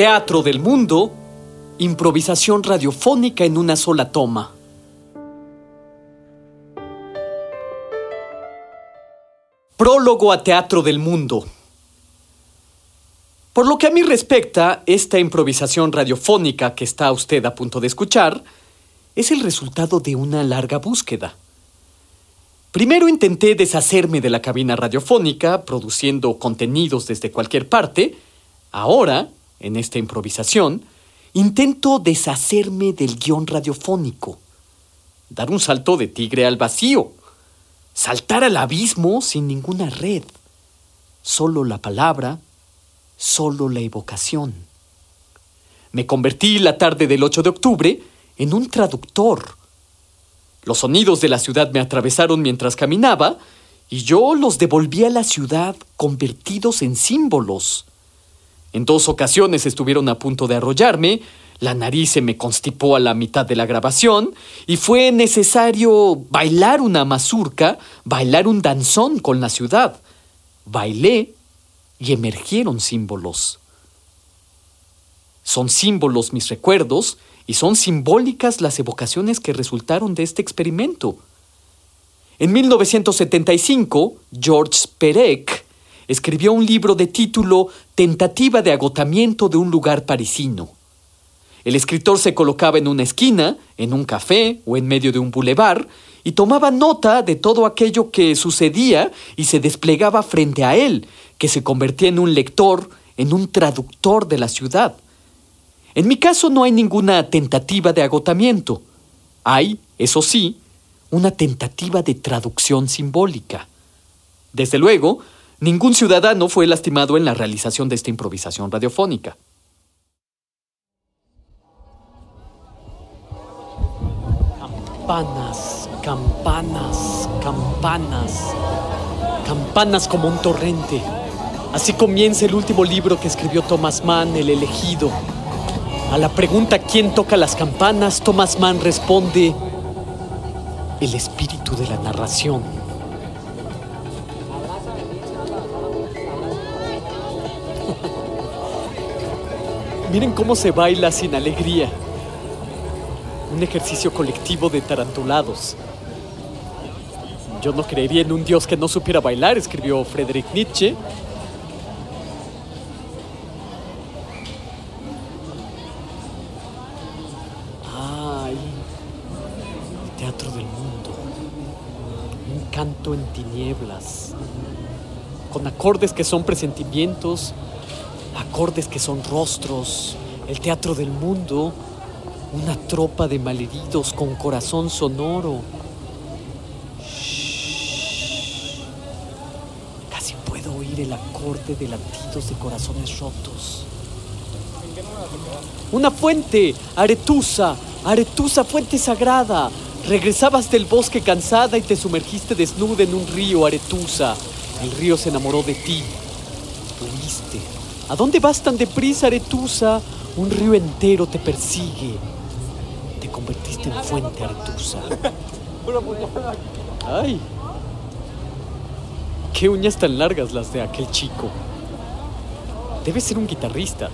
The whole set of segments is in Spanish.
Teatro del Mundo, improvisación radiofónica en una sola toma. Prólogo a Teatro del Mundo. Por lo que a mí respecta, esta improvisación radiofónica que está usted a punto de escuchar es el resultado de una larga búsqueda. Primero intenté deshacerme de la cabina radiofónica, produciendo contenidos desde cualquier parte. Ahora, en esta improvisación, intento deshacerme del guion radiofónico, dar un salto de tigre al vacío, saltar al abismo sin ninguna red, solo la palabra, solo la evocación. Me convertí la tarde del 8 de octubre en un traductor. Los sonidos de la ciudad me atravesaron mientras caminaba y yo los devolví a la ciudad convertidos en símbolos. En dos ocasiones estuvieron a punto de arrollarme, la nariz se me constipó a la mitad de la grabación y fue necesario bailar una mazurca, bailar un danzón con la ciudad. Bailé y emergieron símbolos. Son símbolos mis recuerdos y son simbólicas las evocaciones que resultaron de este experimento. En 1975, George Perec escribió un libro de título Tentativa de agotamiento de un lugar parisino. El escritor se colocaba en una esquina, en un café o en medio de un bulevar y tomaba nota de todo aquello que sucedía y se desplegaba frente a él, que se convertía en un lector, en un traductor de la ciudad. En mi caso no hay ninguna tentativa de agotamiento. Hay, eso sí, una tentativa de traducción simbólica. Desde luego, Ningún ciudadano fue lastimado en la realización de esta improvisación radiofónica. Campanas, campanas, campanas, campanas como un torrente. Así comienza el último libro que escribió Thomas Mann, El elegido. A la pregunta ¿quién toca las campanas? Thomas Mann responde, el espíritu de la narración. Miren cómo se baila sin alegría. Un ejercicio colectivo de tarantulados. Yo no creería en un dios que no supiera bailar, escribió Friedrich Nietzsche. Ay, el teatro del mundo. Un canto en tinieblas. Con acordes que son presentimientos acordes que son rostros, el teatro del mundo, una tropa de malheridos con corazón sonoro. Casi puedo oír el acorde de latidos de corazones rotos. Una fuente, Aretusa, Aretusa, fuente sagrada. Regresabas del bosque cansada y te sumergiste desnuda en un río, Aretusa. El río se enamoró de ti. Fluiste ¿A dónde vas tan deprisa, Aretusa? Un río entero te persigue. Te convertiste en fuente, Aretusa. ¡Ay! ¡Qué uñas tan largas las de aquel chico! Debe ser un guitarrista.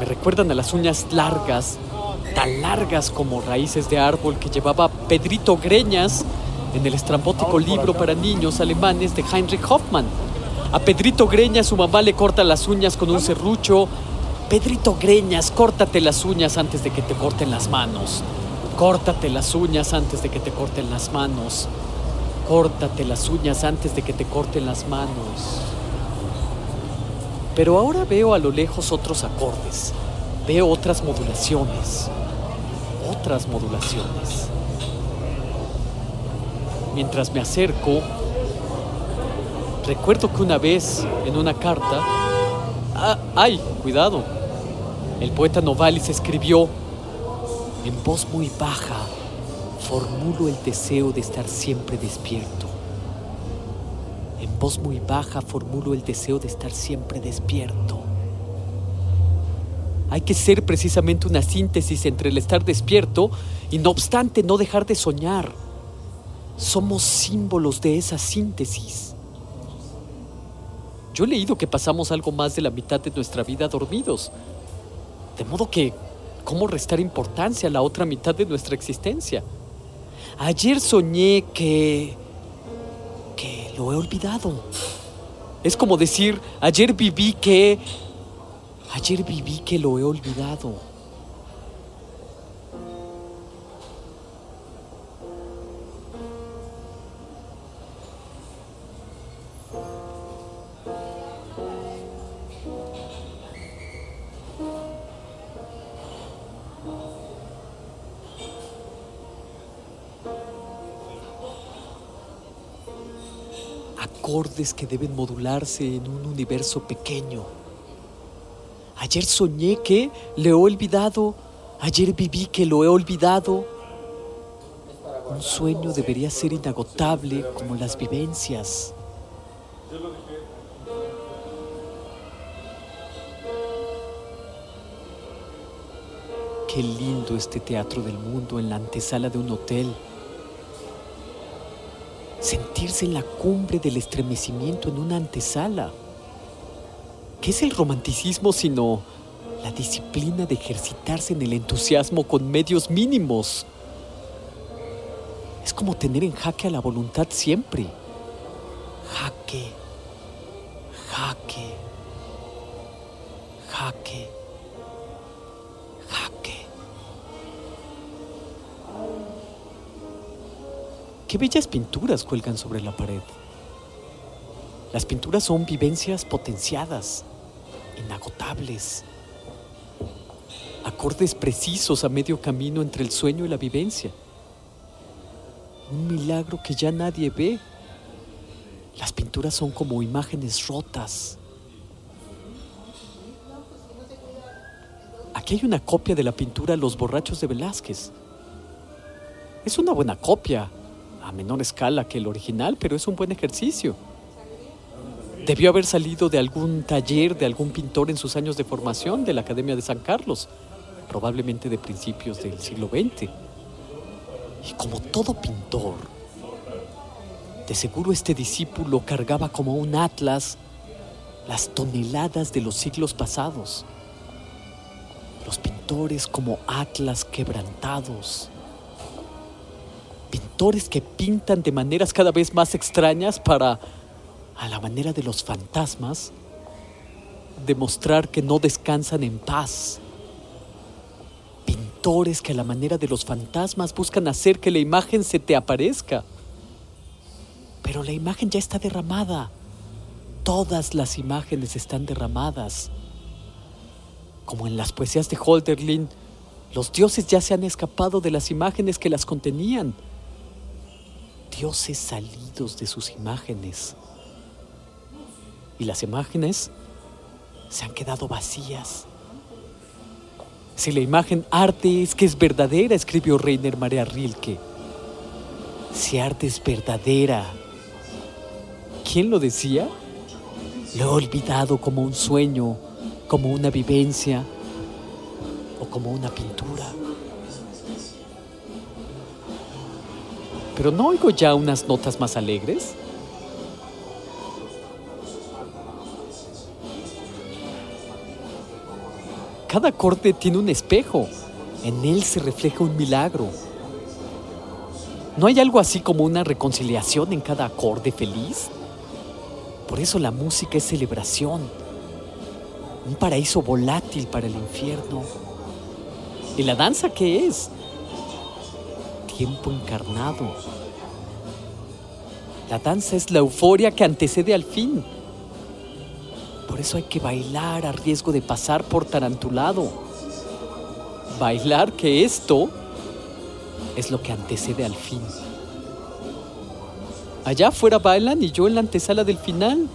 Me recuerdan a las uñas largas, tan largas como raíces de árbol que llevaba Pedrito Greñas en el estrambótico libro para niños alemanes de Heinrich Hoffmann. A Pedrito Greñas su mamá le corta las uñas con un serrucho. Pedrito Greñas, córtate las uñas antes de que te corten las manos. Córtate las uñas antes de que te corten las manos. Córtate las uñas antes de que te corten las manos. Pero ahora veo a lo lejos otros acordes. Veo otras modulaciones. Otras modulaciones. Mientras me acerco, Recuerdo que una vez, en una carta, ah, ¡Ay! Cuidado. El poeta Novalis escribió, en voz muy baja, formulo el deseo de estar siempre despierto. En voz muy baja formulo el deseo de estar siempre despierto. Hay que ser precisamente una síntesis entre el estar despierto y no obstante no dejar de soñar. Somos símbolos de esa síntesis. Yo he leído que pasamos algo más de la mitad de nuestra vida dormidos. De modo que, ¿cómo restar importancia a la otra mitad de nuestra existencia? Ayer soñé que... que lo he olvidado. Es como decir, ayer viví que... Ayer viví que lo he olvidado. Acordes que deben modularse en un universo pequeño. Ayer soñé que le he olvidado, ayer viví que lo he olvidado. Un sueño debería ser inagotable como las vivencias. Qué lindo este teatro del mundo en la antesala de un hotel sentirse en la cumbre del estremecimiento en una antesala. ¿Qué es el romanticismo sino la disciplina de ejercitarse en el entusiasmo con medios mínimos? Es como tener en jaque a la voluntad siempre. Jaque, jaque, jaque. Qué bellas pinturas cuelgan sobre la pared. Las pinturas son vivencias potenciadas, inagotables, acordes precisos a medio camino entre el sueño y la vivencia. Un milagro que ya nadie ve. Las pinturas son como imágenes rotas. Aquí hay una copia de la pintura Los borrachos de Velázquez. Es una buena copia, a menor escala que el original, pero es un buen ejercicio. Debió haber salido de algún taller de algún pintor en sus años de formación de la Academia de San Carlos, probablemente de principios del siglo XX. Y como todo pintor, de seguro este discípulo cargaba como un atlas las toneladas de los siglos pasados. Los pintores como atlas quebrantados pintores que pintan de maneras cada vez más extrañas para, a la manera de los fantasmas, demostrar que no descansan en paz. Pintores que a la manera de los fantasmas buscan hacer que la imagen se te aparezca. Pero la imagen ya está derramada. Todas las imágenes están derramadas. Como en las poesías de Holderlin, los dioses ya se han escapado de las imágenes que las contenían dioses salidos de sus imágenes. Y las imágenes se han quedado vacías. Si la imagen arte es que es verdadera, escribió Reiner María Rilke. Si arte es verdadera, ¿quién lo decía? Lo he olvidado como un sueño, como una vivencia o como una pintura. Pero ¿no oigo ya unas notas más alegres? Cada acorde tiene un espejo. En él se refleja un milagro. ¿No hay algo así como una reconciliación en cada acorde feliz? Por eso la música es celebración, un paraíso volátil para el infierno. ¿Y la danza qué es? Tiempo encarnado. La danza es la euforia que antecede al fin. Por eso hay que bailar a riesgo de pasar por tarantulado. Bailar que esto es lo que antecede al fin. Allá afuera bailan y yo en la antesala del final.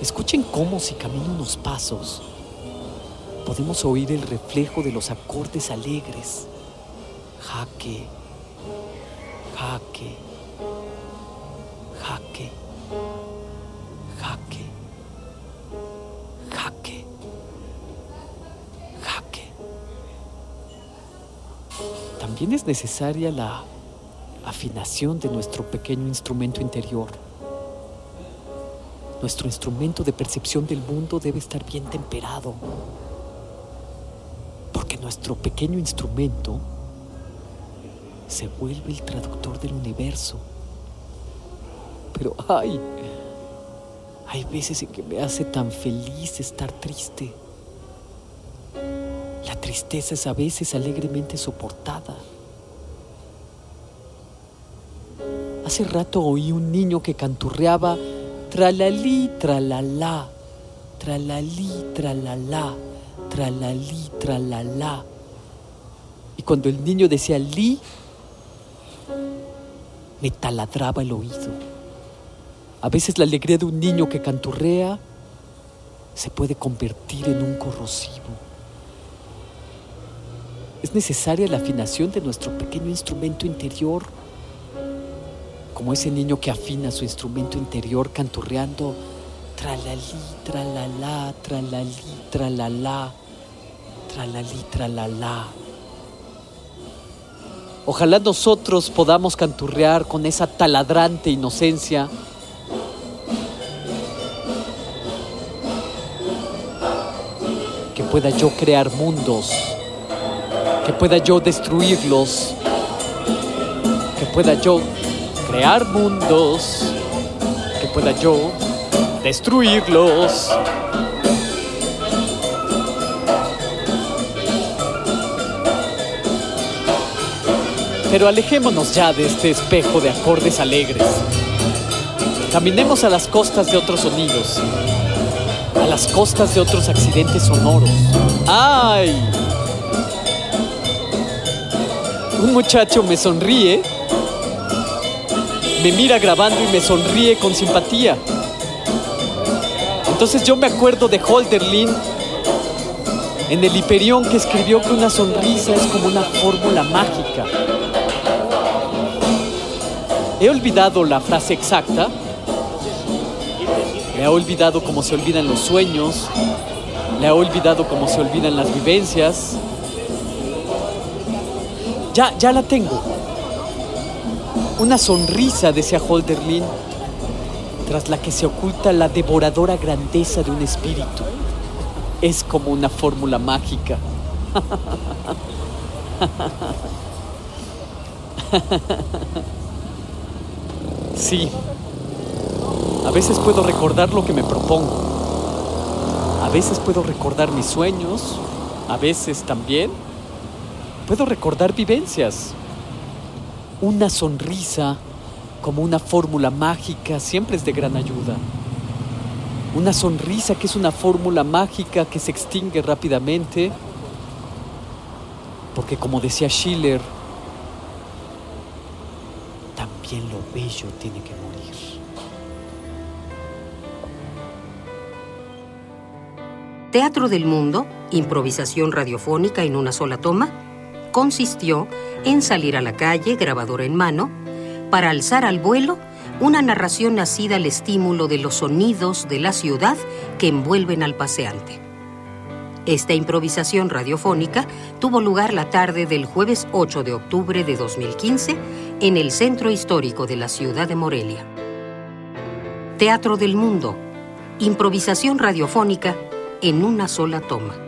Escuchen cómo si camino unos pasos podemos oír el reflejo de los acordes alegres. Jaque, jaque, jaque, jaque, jaque, jaque. También es necesaria la afinación de nuestro pequeño instrumento interior. Nuestro instrumento de percepción del mundo debe estar bien temperado nuestro pequeño instrumento se vuelve el traductor del universo. Pero ay, hay veces en que me hace tan feliz estar triste. La tristeza es a veces alegremente soportada. Hace rato oí un niño que canturreaba tralalí, tralalá, tralalí, tralalá tralalí, tralalá. Y cuando el niño decía li, me taladraba el oído. A veces la alegría de un niño que canturrea se puede convertir en un corrosivo. Es necesaria la afinación de nuestro pequeño instrumento interior, como ese niño que afina su instrumento interior canturreando tralalí, tralalá, tralalí, tralalá, tralalí, tralalá. Ojalá nosotros podamos canturrear con esa taladrante inocencia que pueda yo crear mundos, que pueda yo destruirlos, que pueda yo crear mundos, que pueda yo destruirlos. Pero alejémonos ya de este espejo de acordes alegres. Caminemos a las costas de otros sonidos, a las costas de otros accidentes sonoros. ¡Ay! Un muchacho me sonríe, me mira grabando y me sonríe con simpatía. Entonces yo me acuerdo de Holderlin en el Hiperión que escribió que una sonrisa es como una fórmula mágica. He olvidado la frase exacta, le he olvidado cómo se olvidan los sueños, le he olvidado cómo se olvidan las vivencias. Ya, ya la tengo. Una sonrisa, decía Holderlin, tras la que se oculta la devoradora grandeza de un espíritu. Es como una fórmula mágica. Sí, a veces puedo recordar lo que me propongo. A veces puedo recordar mis sueños, a veces también puedo recordar vivencias. Una sonrisa como una fórmula mágica siempre es de gran ayuda. Una sonrisa que es una fórmula mágica que se extingue rápidamente, porque como decía Schiller, también lo bello tiene que morir. Teatro del Mundo, improvisación radiofónica en una sola toma, consistió en salir a la calle, grabadora en mano, para alzar al vuelo una narración nacida al estímulo de los sonidos de la ciudad que envuelven al paseante. Esta improvisación radiofónica tuvo lugar la tarde del jueves 8 de octubre de 2015 en el Centro Histórico de la ciudad de Morelia. Teatro del Mundo, improvisación radiofónica en una sola toma.